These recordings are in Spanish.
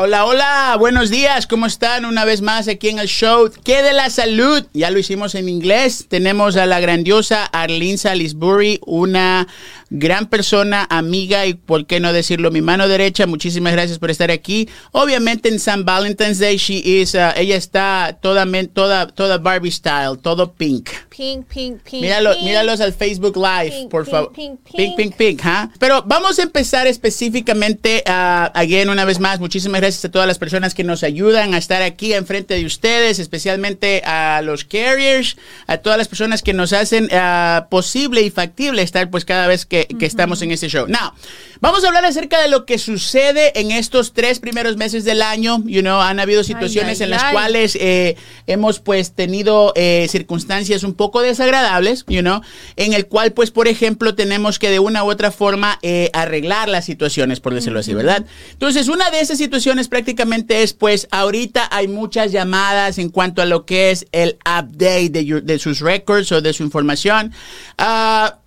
Hola, hola. Buenos días. ¿Cómo están? Una vez más aquí en el show. ¿Qué de la salud? Ya lo hicimos en inglés. Tenemos a la grandiosa Arlene Salisbury, una gran persona, amiga y, por qué no decirlo, mi mano derecha. Muchísimas gracias por estar aquí. Obviamente en San Valentine's Day, she is, uh, ella está toda, toda, toda Barbie style, todo pink. Pink, pink, pink. Míralo, míralos al Facebook Live, por favor. Pink, pink, pink, pink. ¿huh? Pero vamos a empezar específicamente, uh, again, una vez más, muchísimas gracias a todas las personas que nos ayudan a estar aquí enfrente de ustedes, especialmente a los carriers, a todas las personas que nos hacen uh, posible y factible estar pues cada vez que que, estamos en este show. Now, vamos a hablar acerca de lo que sucede en estos tres primeros meses del año. You know, han habido situaciones en las cuales eh, hemos pues tenido eh, circunstancias un poco desagradables, you know, en el cual pues por ejemplo tenemos que de una u otra forma eh, arreglar las situaciones, por decirlo así, ¿verdad? Entonces, una de esas situaciones prácticamente es pues ahorita hay muchas llamadas en cuanto a lo que es el update de, de sus records o de su información. Ah,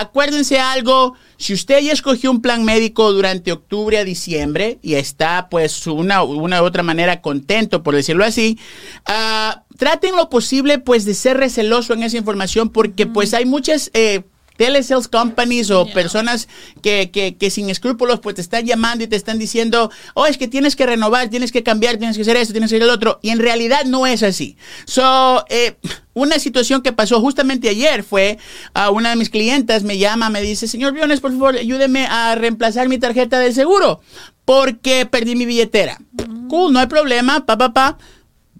Acuérdense algo, si usted ya escogió un plan médico durante octubre a diciembre y está pues una, una u otra manera contento, por decirlo así, uh, traten lo posible pues de ser receloso en esa información porque pues hay muchas... Eh, telesales companies o personas que, que, que, sin escrúpulos pues te están llamando y te están diciendo, oh, es que tienes que renovar, tienes que cambiar, tienes que hacer esto, tienes que hacer el otro. Y en realidad no es así. So, eh, una situación que pasó justamente ayer fue a una de mis clientas me llama, me dice, señor Biones, por favor, ayúdeme a reemplazar mi tarjeta de seguro porque perdí mi billetera. Cool, no hay problema, pa, pa, pa.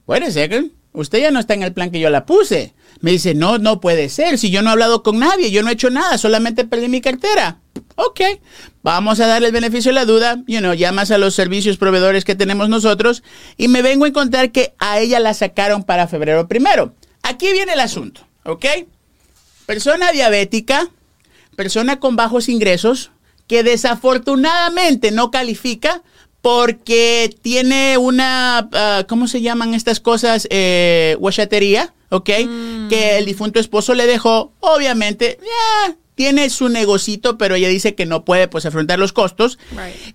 Wait a second. Usted ya no está en el plan que yo la puse. Me dice, no, no puede ser. Si yo no he hablado con nadie, yo no he hecho nada, solamente perdí mi cartera. Ok, vamos a darle el beneficio de la duda. You know, llamas a los servicios proveedores que tenemos nosotros y me vengo a encontrar que a ella la sacaron para febrero primero. Aquí viene el asunto, ¿ok? Persona diabética, persona con bajos ingresos, que desafortunadamente no califica porque tiene una, uh, ¿cómo se llaman estas cosas? Eh, huachatería, ¿ok? Mm. Que el difunto esposo le dejó, obviamente, ya tiene su negocito, pero ella dice que no puede pues afrontar los costos.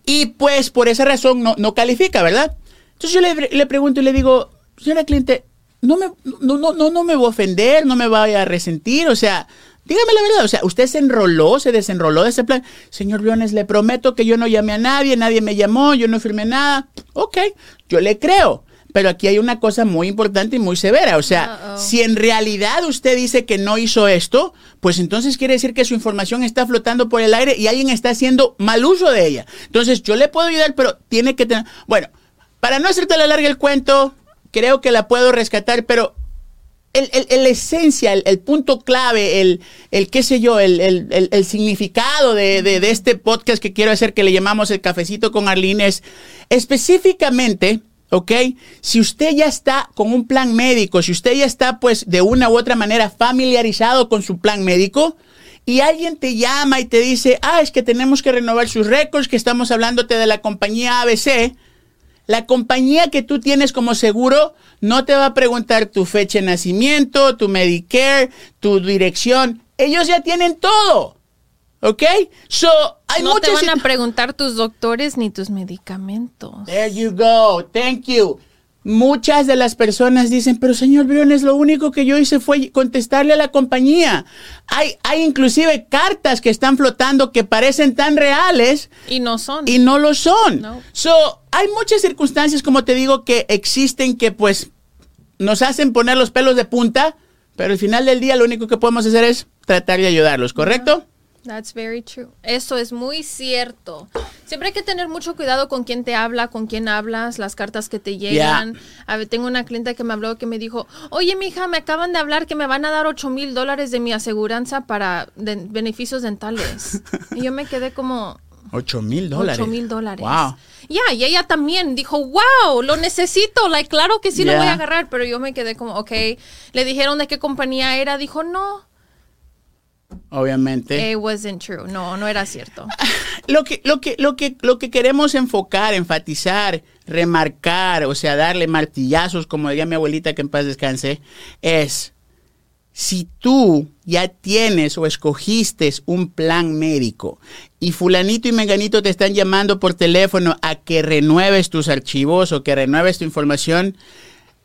Y pues por esa razón no, no califica, ¿verdad? Entonces yo le, le, pregunto y le digo, señora cliente, no me, no, no, no, no me voy a ofender, no me vaya a resentir, o sea, Dígame la verdad, o sea, usted se enroló, se desenroló de ese plan. Señor Briones, le prometo que yo no llamé a nadie, nadie me llamó, yo no firmé nada. Ok, yo le creo. Pero aquí hay una cosa muy importante y muy severa. O sea, uh -oh. si en realidad usted dice que no hizo esto, pues entonces quiere decir que su información está flotando por el aire y alguien está haciendo mal uso de ella. Entonces, yo le puedo ayudar, pero tiene que tener... Bueno, para no hacerte la larga el cuento, creo que la puedo rescatar, pero el, el, el, esencia, el, el, punto clave, el, el qué sé yo, el, significado de, de, de, este podcast que quiero hacer, que le llamamos el cafecito con Arlene, es específicamente, ¿ok? Si usted ya está con un plan médico, si usted ya está pues de una u otra manera familiarizado con su plan médico, y alguien te llama y te dice, ah, es que tenemos que renovar sus récords, que estamos hablándote de la compañía ABC, la compañía que tú tienes como seguro no te va a preguntar tu fecha de nacimiento, tu Medicare, tu dirección. Ellos ya tienen todo. ¿Ok? So, hay no te van a preguntar tus doctores ni tus medicamentos. There you go. Thank you. Muchas de las personas dicen, pero señor Briones, lo único que yo hice fue contestarle a la compañía. Hay, hay inclusive cartas que están flotando que parecen tan reales. Y no son. Y no lo son. No. So, hay muchas circunstancias, como te digo, que existen que pues nos hacen poner los pelos de punta, pero al final del día lo único que podemos hacer es tratar de ayudarlos, ¿correcto? That's very true. Eso es muy cierto. Siempre hay que tener mucho cuidado con quién te habla, con quién hablas, las cartas que te llegan. Yeah. A ver, tengo una clienta que me habló que me dijo, oye, mija, me acaban de hablar que me van a dar 8 mil dólares de mi aseguranza para de beneficios dentales. y yo me quedé como... 8 mil dólares. 8 mil dólares. Wow. Ya, yeah, y ella también dijo, wow, lo necesito, like, claro que sí yeah. lo voy a agarrar, pero yo me quedé como, ok, le dijeron de qué compañía era, dijo, no, obviamente. It wasn't true. No, no era cierto. Lo que, lo que, lo que, lo que queremos enfocar, enfatizar, remarcar, o sea, darle martillazos, como diría mi abuelita que en paz descanse, es si tú ya tienes o escogiste un plan médico y fulanito y menganito te están llamando por teléfono a que renueves tus archivos o que renueves tu información,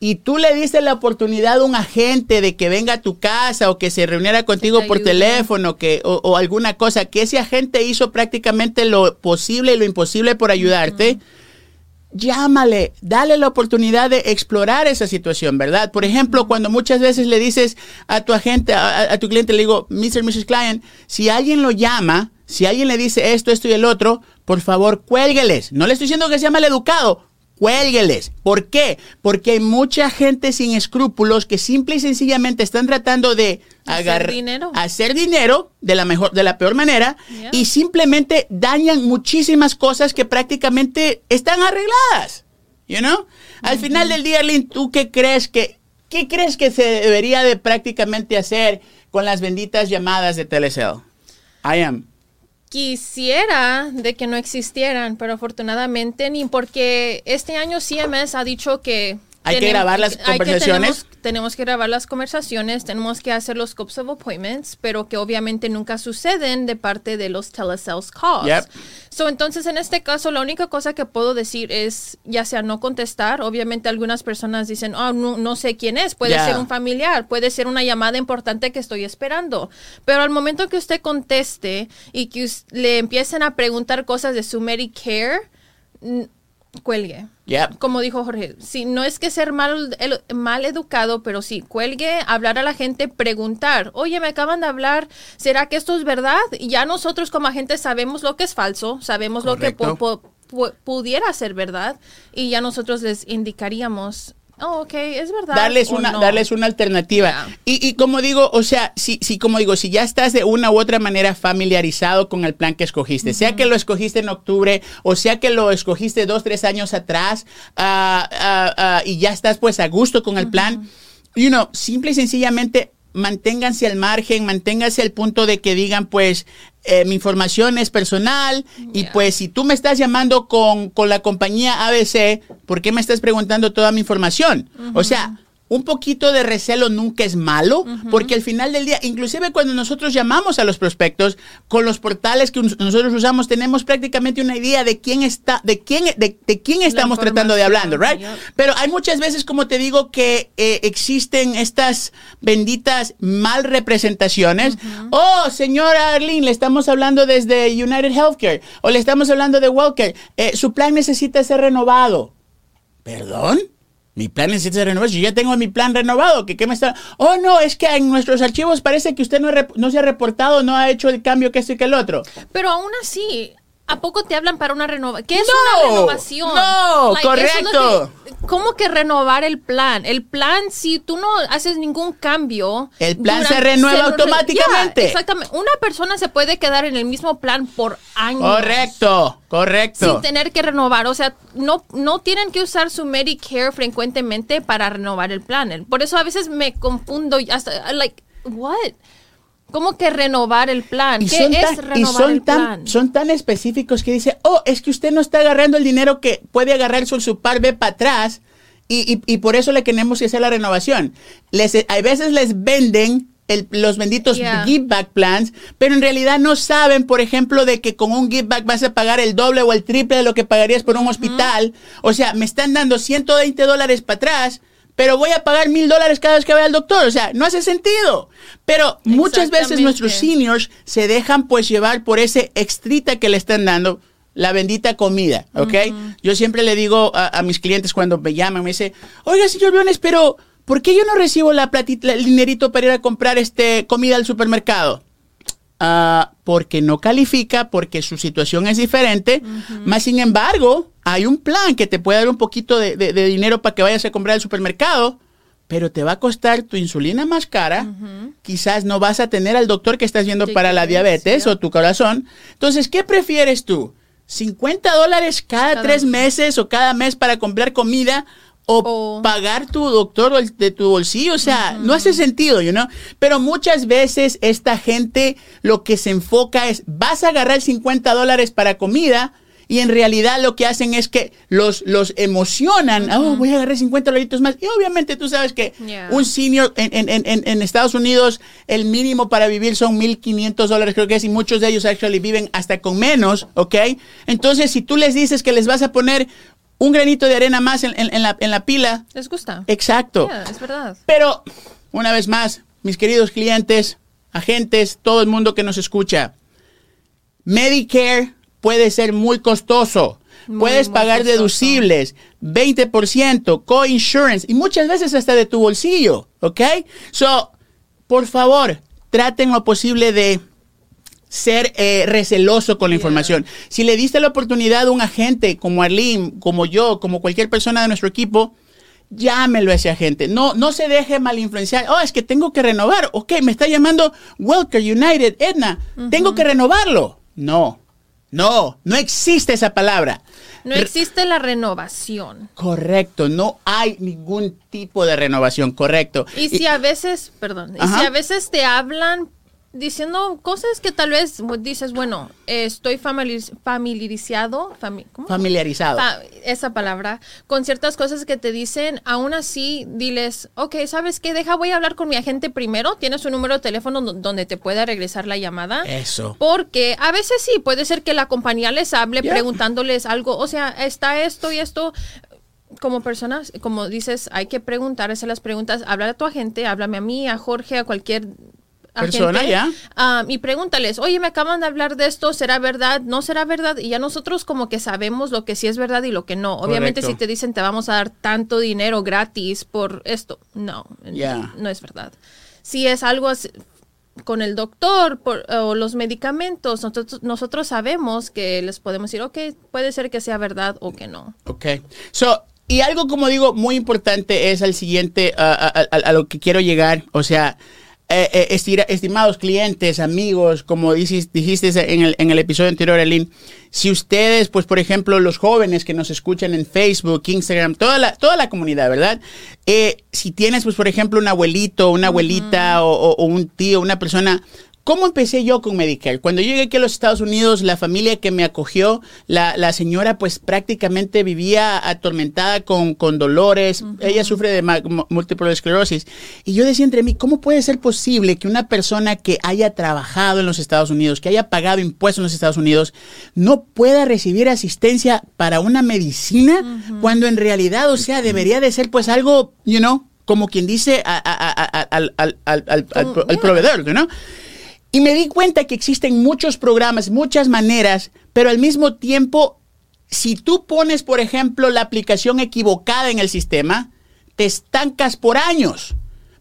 y tú le diste la oportunidad a un agente de que venga a tu casa o que se reuniera contigo por teléfono que, o, alguna cosa, que ese agente hizo prácticamente lo posible y lo imposible por ayudarte, llámale, dale la oportunidad de explorar esa situación, ¿verdad? Por ejemplo, cuando muchas veces le dices a tu agente, a, tu cliente, le digo, Mr. Mrs. Client, si alguien lo llama, si alguien le dice esto, esto y el otro, por favor, cuélgueles. No le estoy diciendo que sea mal educado, cuélgueles. ¿Por qué? Porque hay mucha gente sin escrúpulos que simple y sencillamente están tratando de hacer dinero, hacer dinero de la mejor, de la peor manera y simplemente dañan muchísimas cosas que prácticamente están arregladas. You know? Al final del día, Lynn, ¿tú qué crees que qué crees que se debería de prácticamente hacer con las benditas llamadas de Telecel? I am quisiera de que no existieran, pero afortunadamente ni porque este año CMS ha dicho que hay que grabar las conversaciones. tenemos, que grabar las conversaciones, tenemos que hacer los scopes of appointments, pero que obviamente nunca suceden de parte de los telesales calls. So, entonces, en este caso, la única cosa que puedo decir es, ya sea no contestar. Obviamente, algunas personas dicen, oh, no, sé quién es. Puede ser un familiar, puede ser una llamada importante que estoy esperando. Pero al momento que usted conteste y que le empiecen a preguntar cosas de su Medicare, cuelgue. Como dijo Jorge, si no es que ser mal, mal educado, pero sí, cuelgue, hablar a la gente, preguntar, oye, me acaban de hablar, ¿será que esto es verdad? Y ya nosotros como agentes sabemos lo que es falso, sabemos lo que pudiera ser verdad, y ya nosotros les indicaríamos Oh, ok, es verdad. Darles una, darles una alternativa. Y, y, como digo, o sea, si, si, como digo, si ya estás de una u otra manera familiarizado con el plan que escogiste, sea que lo escogiste en octubre o sea que lo escogiste dos, tres años atrás ah, y ya estás pues a gusto con el plan, you know, simple y sencillamente manténganse al margen, manténganse al punto de que digan, pues, eh, mi información es personal y pues si tú me estás llamando con, con, la compañía ABC, ¿por qué me estás preguntando toda mi información? O sea, un poquito de recelo nunca es malo, porque al final del día, inclusive cuando nosotros llamamos a los prospectos, con los portales que nosotros usamos, tenemos prácticamente una idea de quién está, de quién, de, quién estamos tratando de hablando, right? Pero hay muchas veces, como te digo, que eh, existen estas benditas mal representaciones. Oh, señora Arlene, le estamos hablando desde United Healthcare, o le estamos hablando de Wellcare. Eh, su plan necesita ser renovado. ¿Perdón? Mi plan necesita renovar. Yo ya tengo mi plan renovado. ¿Qué, qué me está? Oh, no, es que en nuestros archivos parece que usted no, no se ha reportado, no ha hecho el cambio que este y que el otro. Pero aún así, ¿A poco te hablan para una renovación? ¿Qué es una renovación? No, correcto. ¿Cómo que renovar el plan? El plan, si tú no haces ningún cambio. El plan se renueva automáticamente. exactamente. Una persona se puede quedar en el mismo plan por años. Correcto, correcto. Sin tener que renovar. O sea, no, no tienen que usar su Medicare frecuentemente para renovar el plan. Por eso a veces me confundo. Hasta, like, what? ¿Cómo que renovar el plan? ¿Qué es renovar y son el tan, plan? Son tan específicos que dice, oh, es que usted no está agarrando el dinero que puede agarrar su, su par B para atrás y, y, por eso le queremos que hacer la renovación. Les, a veces les venden los benditos give back plans, pero en realidad no saben, por ejemplo, de que con un give back vas a pagar el doble o el triple de lo que pagarías por un hospital. O sea, me están dando 120 dólares para atrás pero voy a pagar mil dólares cada vez que vaya al doctor. O sea, no hace sentido. Pero muchas veces nuestros seniors se dejan pues llevar por ese extrita que le están dando la bendita comida, ¿ok? Yo siempre le digo a, mis clientes cuando me llaman, me dice, oiga, señor Leones, pero ¿por qué yo no recibo la platita, el dinerito para ir a comprar este comida al supermercado? Ah, porque no califica, porque su situación es diferente. Más sin embargo, hay un plan que te puede dar un poquito de, dinero para que vayas a comprar al supermercado, pero te va a costar tu insulina más cara. Quizás no vas a tener al doctor que estás viendo para la diabetes o tu corazón. Entonces, ¿qué prefieres tú? ¿50 dólares cada tres meses o cada mes para comprar comida? O, pagar tu doctor de tu bolsillo, o sea, no hace sentido, you know? Pero muchas veces esta gente lo que se enfoca es, vas a agarrar 50 dólares para comida y en realidad lo que hacen es que los, los emocionan. Oh, voy a agarrar 50 dolaritos más. Y obviamente tú sabes que un senior en, en, en, en, Estados Unidos, el mínimo para vivir son 1.500 dólares, creo que es, y muchos de ellos actually viven hasta con menos, ¿ok? Entonces, si tú les dices que les vas a poner un granito de arena más en, la, en la, pila. Les gusta. Exacto. es verdad. Pero, una vez más, mis queridos clientes, agentes, todo el mundo que nos escucha, Medicare puede ser muy costoso. Puedes pagar deducibles, 20%, co-insurance y muchas veces hasta de tu bolsillo, ¿ok? So, por favor, traten lo posible de ser eh, receloso con la información. Si le diste la oportunidad a un agente como Arlene, como yo, como cualquier persona de nuestro equipo, llámelo a ese agente. No, no se deje mal influenciar. Oh, es que tengo que renovar. Ok, me está llamando Welker United, Edna. Tengo que renovarlo. No, no, no existe esa palabra. No existe la renovación. Correcto, no hay ningún tipo de renovación, correcto. Y si a veces, perdón, y si a veces te hablan diciendo cosas que tal vez dices, bueno, estoy familiarizado, familiarizado, esa palabra, con ciertas cosas que te dicen, aún así diles, ok, ¿sabes qué? Deja, voy a hablar con mi agente primero, tienes un número de teléfono donde te pueda regresar la llamada. Eso. Porque a veces sí, puede ser que la compañía les hable preguntándoles algo, o sea, está esto y esto, como personas, como dices, hay que preguntar, hacer las preguntas, hablar a tu agente, háblame a mí, a Jorge, a cualquier persona ya. y pregúntales, oye, me acaban de hablar de esto, ¿será verdad? ¿No será verdad? Y ya nosotros como que sabemos lo que sí es verdad y lo que no. Obviamente si te dicen te vamos a dar tanto dinero gratis por esto, no, no es verdad. Si es algo con el doctor o los medicamentos, nosotros, nosotros sabemos que les podemos decir, ok, puede ser que sea verdad o que no. Ok. So, y algo como digo muy importante es al siguiente, a lo que quiero llegar, o sea, eh, eh estimados clientes, amigos, como dijiste, en, el, en el episodio anterior, Elin, si ustedes, pues por ejemplo, los jóvenes que nos escuchan en Facebook, Instagram, toda la, toda la comunidad, ¿verdad? Eh, si tienes, pues por ejemplo, un abuelito, una abuelita o, un tío, una persona ¿Cómo empecé yo con Medicare? Cuando llegué aquí a los Estados Unidos, la familia que me acogió, la, señora pues prácticamente vivía atormentada con, con dolores. Ella sufre de múltiple esclerosis. Y yo decía entre mí, ¿cómo puede ser posible que una persona que haya trabajado en los Estados Unidos, que haya pagado impuestos en los Estados Unidos, no pueda recibir asistencia para una medicina cuando en realidad, o sea, debería de ser pues algo, you know, como quien dice al, al proveedor, ¿no? Y me di cuenta que existen muchos programas, muchas maneras, pero al mismo tiempo, si tú pones, por ejemplo, la aplicación equivocada en el sistema, te estancas por años.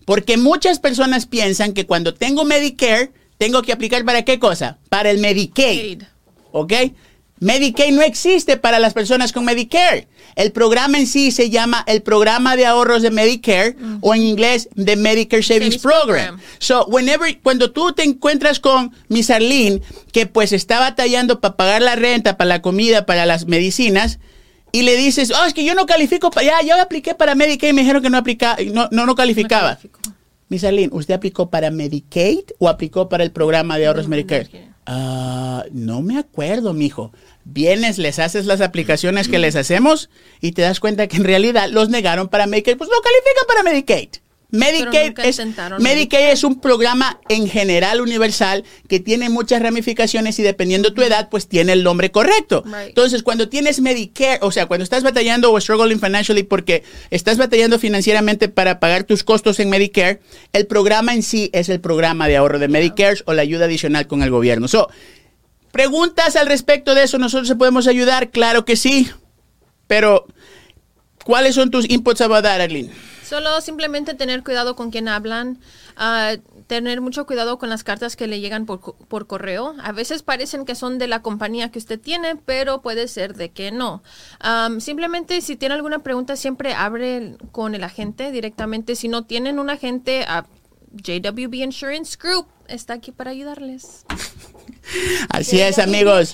Porque muchas personas piensan que cuando tengo Medicare, tengo que aplicar para qué cosa? Para el Medicaid. ¿Ok? Medicaid no existe para las personas con Medicare. El programa en sí se llama el programa de ahorros de Medicare o en inglés The Medicare Savings, Program. So, whenever, cuando tú te encuentras con Miss Arlene, que pues está batallando para pagar la renta, para la comida, para las medicinas, y le dices, oh, es que yo no califico para, ya, yo apliqué para Medicaid y me dijeron que no, aplica, no, no, no calificaba. Miss Arlene, ¿usted aplicó para Medicaid o aplicó para el programa de ahorros Medicare? Ah, no me acuerdo, mijo. Vienes, les haces las aplicaciones que les hacemos y te das cuenta que en realidad los negaron para Medicaid. Pues no califican para Medicaid. Medicaid es, Medicaid es un programa en general universal que tiene muchas ramificaciones y dependiendo tu edad, pues tiene el nombre correcto. Entonces, cuando tienes Medicare, o sea, cuando estás batallando o struggling financially porque estás batallando financieramente para pagar tus costos en Medicare, el programa en sí es el programa de ahorro de Medicare o la ayuda adicional con el gobierno. So, preguntas al respecto de eso, nosotros se podemos ayudar, claro que sí, pero ¿cuáles son tus inputs a dar, Arlene? Solo simplemente tener cuidado con quién hablan, uh, tener mucho cuidado con las cartas que le llegan por, por, correo. A veces parecen que son de la compañía que usted tiene, pero puede ser de que no. Um, simplemente si tiene alguna pregunta, siempre abre con el agente directamente. Si no tienen un agente, a JWB Insurance Group está aquí para ayudarles. Así es, amigos.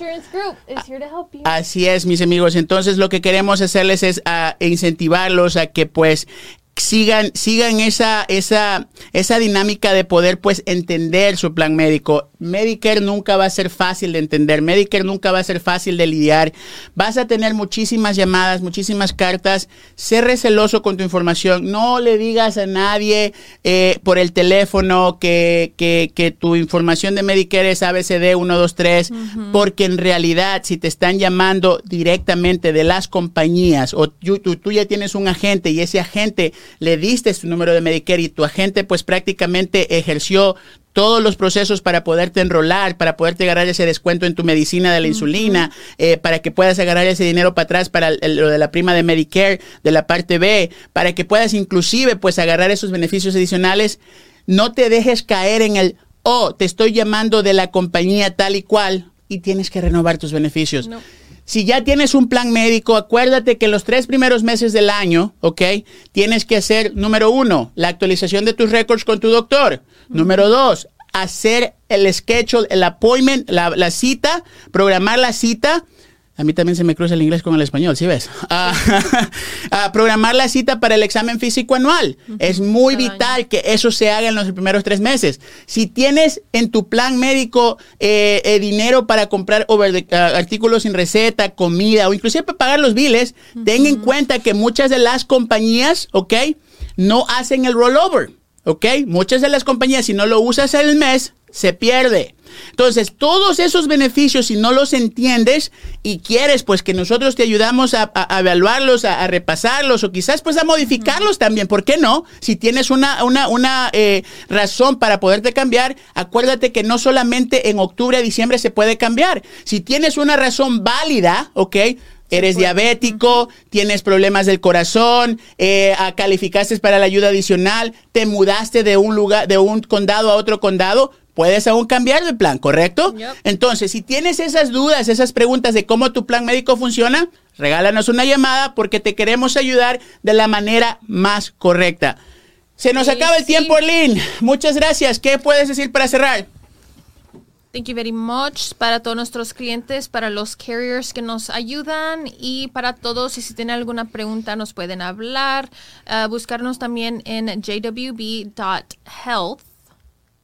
Así es, mis amigos. Entonces, lo que queremos hacerles es uh, incentivarlos a que, pues, sigan, sigan esa, esa, esa dinámica de poder pues entender su plan médico. Medicare nunca va a ser fácil de entender, Medicare nunca va a ser fácil de lidiar. Vas a tener muchísimas llamadas, muchísimas cartas. Sé receloso con tu información. No le digas a nadie eh, por el teléfono que, que, tu información de Medicare es ABCD 123, porque en realidad si te están llamando directamente de las compañías o tú, tú, ya tienes un agente y ese agente le diste su número de Medicare y tu agente pues prácticamente ejerció todos los procesos para poderte enrolar, para poderte agarrar ese descuento en tu medicina de la insulina, eh, para que puedas agarrar ese dinero para atrás para lo de la prima de Medicare, de la parte B, para que puedas inclusive pues agarrar esos beneficios adicionales. No te dejes caer en el, oh, te estoy llamando de la compañía tal y cual y tienes que renovar tus beneficios. Si ya tienes un plan médico, acuérdate que los tres primeros meses del año, ¿ok? Tienes que hacer, número uno, la actualización de tus récords con tu doctor. Número dos, hacer el schedule, el appointment, la, la cita, programar la cita a mí también se me cruza el inglés con el español, ¿sí ves? A, programar la cita para el examen físico anual. Es muy vital que eso se haga en los primeros tres meses. Si tienes en tu plan médico eh, eh, dinero para comprar ah, artículos sin receta, comida o inclusive para pagar los biles, ten en cuenta que muchas de las compañías, ¿ok? No hacen el rollover, ¿ok? Muchas de las compañías, si no lo usas el mes, se pierde. Entonces, todos esos beneficios, si no los entiendes y quieres, pues que nosotros te ayudamos a, evaluarlos, a, repasarlos o quizás pues a modificarlos también, ¿por qué no? Si tienes una, una, una eh, razón para poderte cambiar, acuérdate que no solamente en octubre, diciembre se puede cambiar. Si tienes una razón válida, ¿ok? Eres diabético, tienes problemas del corazón, eh, calificaste para la ayuda adicional, te mudaste de un lugar, de un condado a otro condado, puedes aún cambiar de plan, ¿correcto? Entonces, si tienes esas dudas, esas preguntas de cómo tu plan médico funciona, regálanos una llamada porque te queremos ayudar de la manera más correcta. Se nos acaba el tiempo, Lynn. Muchas gracias. ¿Qué puedes decir para cerrar? Thank you very much para todos nuestros clientes, para los carriers que nos ayudan y para todos. Y si tienen alguna pregunta, nos pueden hablar. Uh, buscarnos también en jwb.health.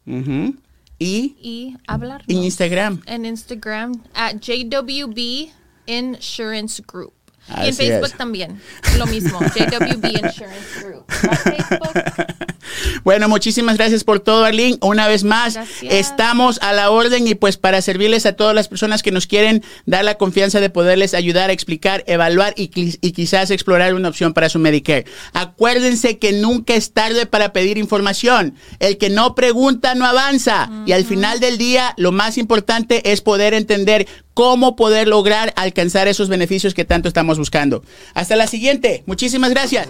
Y, y hablar. En Instagram. En Instagram, at JWB Insurance Group y en Facebook también, lo mismo, JWB Insurance Group. Bueno, muchísimas gracias por todo, Arlene. Una vez más, estamos a la orden y pues para servirles a todas las personas que nos quieren dar la confianza de poderles ayudar a explicar, evaluar y, quizás explorar una opción para su Medicare. Acuérdense que nunca es tarde para pedir información. El que no pregunta no avanza. Y al final del día, lo más importante es poder entender cómo poder lograr alcanzar esos beneficios que tanto estamos buscando. Hasta la siguiente. Muchísimas gracias.